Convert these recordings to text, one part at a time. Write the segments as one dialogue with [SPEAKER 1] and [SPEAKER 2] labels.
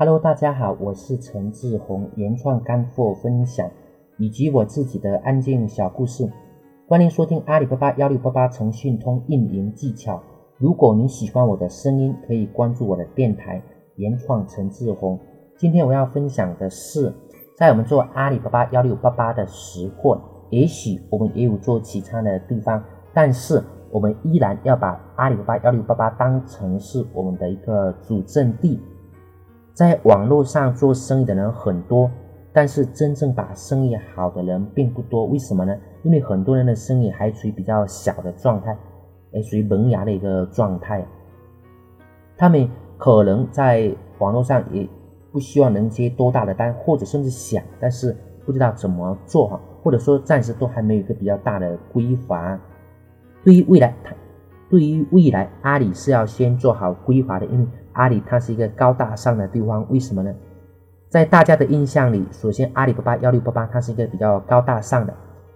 [SPEAKER 1] Hello，大家好，我是陈志宏，原创干货分享以及我自己的安静小故事。欢迎收听阿里巴巴幺六八八腾讯通运营技巧。如果你喜欢我的声音，可以关注我的电台原创陈志宏。今天我要分享的是，在我们做阿里巴巴幺六八八的时候，也许我们也有做其他的地方，但是我们依然要把阿里巴巴幺六八八当成是我们的一个主阵地。在网络上做生意的人很多，但是真正把生意好的人并不多。为什么呢？因为很多人的生意还处于比较小的状态，哎，属于萌芽的一个状态。他们可能在网络上也不希望能接多大的单，或者甚至想，但是不知道怎么做哈，或者说暂时都还没有一个比较大的规划。对于未来，他对于未来，阿里是要先做好规划的，因为阿里它是一个高大上的地方。为什么呢？在大家的印象里，首先阿里巴巴幺六八八它是一个比较高大上的。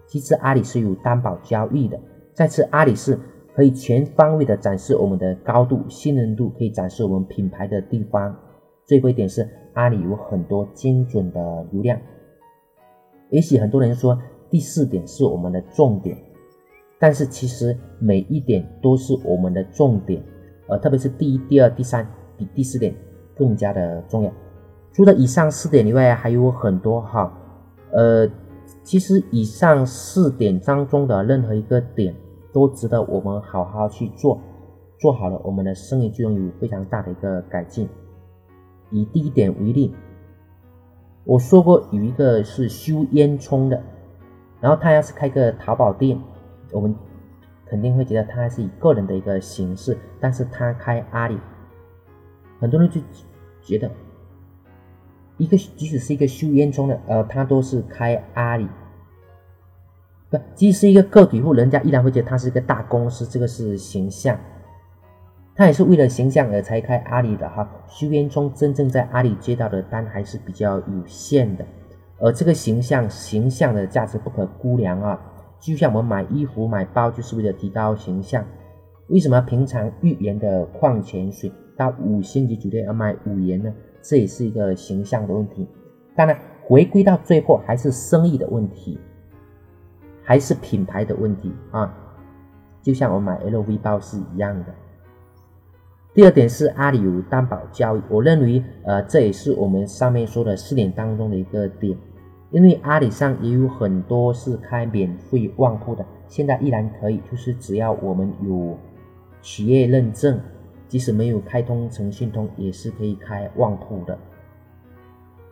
[SPEAKER 1] 其次，阿里是有担保交易的；再次，阿里是可以全方位的展示我们的高度信任度，可以展示我们品牌的地方。最后一点是，阿里有很多精准的流量。也许很多人说第四点是我们的重点，但是其实每一点都是我们的重点，呃，特别是第一、第二、第三比第四点更加的重要。除了以上四点以外，还有很多哈，呃。其实以上四点当中的任何一个点都值得我们好好去做，做好了，我们的生意就能有非常大的一个改进。以第一点为例，我说过有一个是修烟囱的，然后他要是开个淘宝店，我们肯定会觉得他还是以个人的一个形式，但是他开阿里，很多人就觉得。一个即使是一个修烟囱的，呃，他都是开阿里，不，即使是一个个体户，人家依然会觉得他是一个大公司，这个是形象，他也是为了形象而才开阿里的哈。修烟囱真正在阿里接到的单还是比较有限的，而这个形象形象的价值不可估量啊，就像我们买衣服买包就是为了提高形象，为什么平常一元的矿泉水到五星级酒店要卖五元呢？这也是一个形象的问题，当然回归到最后还是生意的问题，还是品牌的问题啊，就像我买 LV 包是一样的。第二点是阿里有担保交易，我认为呃这也是我们上面说的四点当中的一个点，因为阿里上也有很多是开免费旺铺的，现在依然可以，就是只要我们有企业认证。即使没有开通腾讯通，也是可以开旺铺的。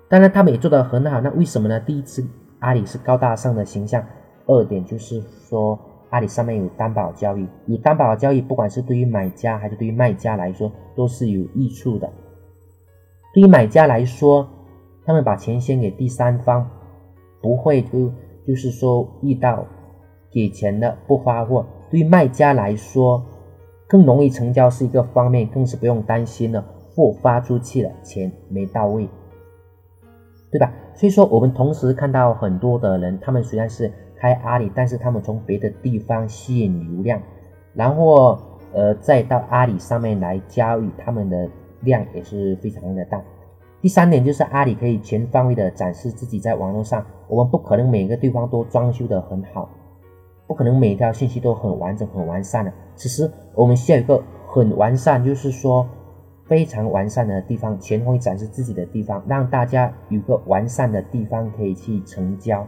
[SPEAKER 1] 当然，他们也做得很好。那为什么呢？第一次，阿里是高大上的形象；二点就是说，阿里上面有担保交易，有担保交易，不管是对于买家还是对于卖家来说，都是有益处的。对于买家来说，他们把钱先给第三方，不会就就是说遇到给钱的不发货。对于卖家来说，更容易成交是一个方面，更是不用担心了，货发出去了，钱没到位，对吧？所以说，我们同时看到很多的人，他们虽然是开阿里，但是他们从别的地方吸引流量，然后呃再到阿里上面来交易，他们的量也是非常的大。第三点就是阿里可以全方位的展示自己在网络上，我们不可能每个地方都装修的很好。不可能每一条信息都很完整、很完善的。其实我们需要一个很完善，就是说非常完善的地方，全方位展示自己的地方，让大家有个完善的地方可以去成交。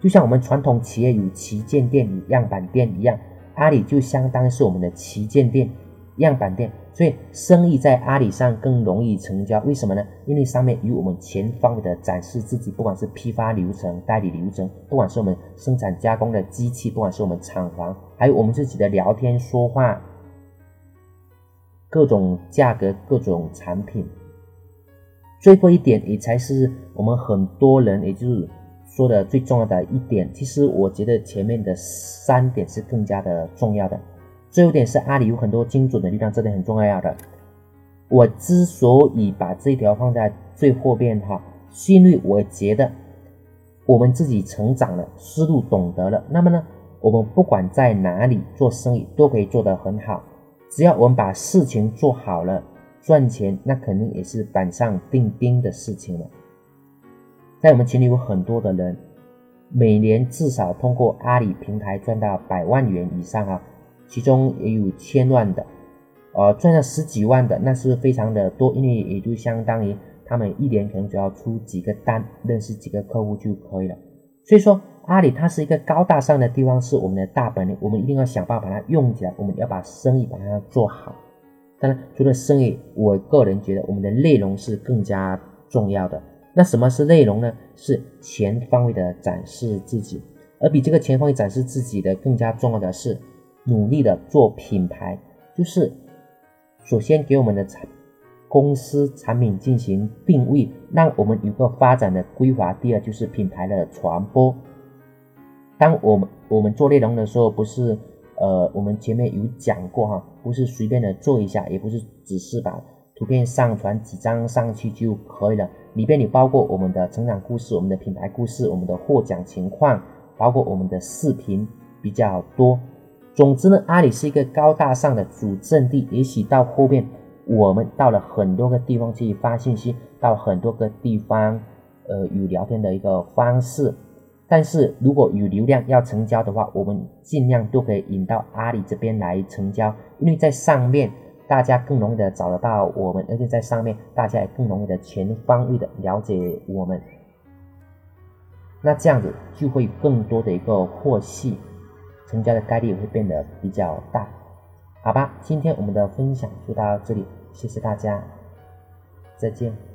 [SPEAKER 1] 就像我们传统企业有旗舰店、与样板店一样，阿里就相当于是我们的旗舰店、样板店。所以生意在阿里上更容易成交，为什么呢？因为上面有我们全方位的展示自己，不管是批发流程、代理流程，不管是我们生产加工的机器，不管是我们厂房，还有我们自己的聊天说话，各种价格、各种产品。最后一点也才是我们很多人也就是说的最重要的一点。其实我觉得前面的三点是更加的重要的。最后点是阿里有很多精准的力量，这点很重要的。我之所以把这一条放在最后边哈，是因为我觉得我们自己成长了，思路懂得了，那么呢，我们不管在哪里做生意都可以做得很好。只要我们把事情做好了，赚钱，那肯定也是板上钉钉的事情了。在我们群里有很多的人，每年至少通过阿里平台赚到百万元以上啊，其中也有千万的，呃，赚了十几万的，那是非常的多，因为也就相当于他们一年可能只要出几个单，认识几个客户就可以了。所以说，阿里它是一个高大上的地方，是我们的大本营，我们一定要想办法把它用起来，我们要把生意把它做好。当然，除了生意，我个人觉得我们的内容是更加重要的。那什么是内容呢？是全方位的展示自己，而比这个全方位展示自己的更加重要的是努力的做品牌，就是首先给我们的产公司产品进行定位，让我们有个发展的规划。第二就是品牌的传播。当我们我们做内容的时候，不是呃我们前面有讲过哈，不是随便的做一下，也不是只是把图片上传几张上去就可以了。里边有包括我们的成长故事、我们的品牌故事、我们的获奖情况，包括我们的视频比较多。总之呢，阿里是一个高大上的主阵地。也许到后面我们到了很多个地方去发信息，到很多个地方，呃，有聊天的一个方式。但是如果有流量要成交的话，我们尽量都可以引到阿里这边来成交，因为在上面。大家更容易的找得到我们，而且在上面大家也更容易的全方位的了解我们，那这样子就会更多的一个获悉，成交的概率也会变得比较大，好吧？今天我们的分享就到这里，谢谢大家，再见。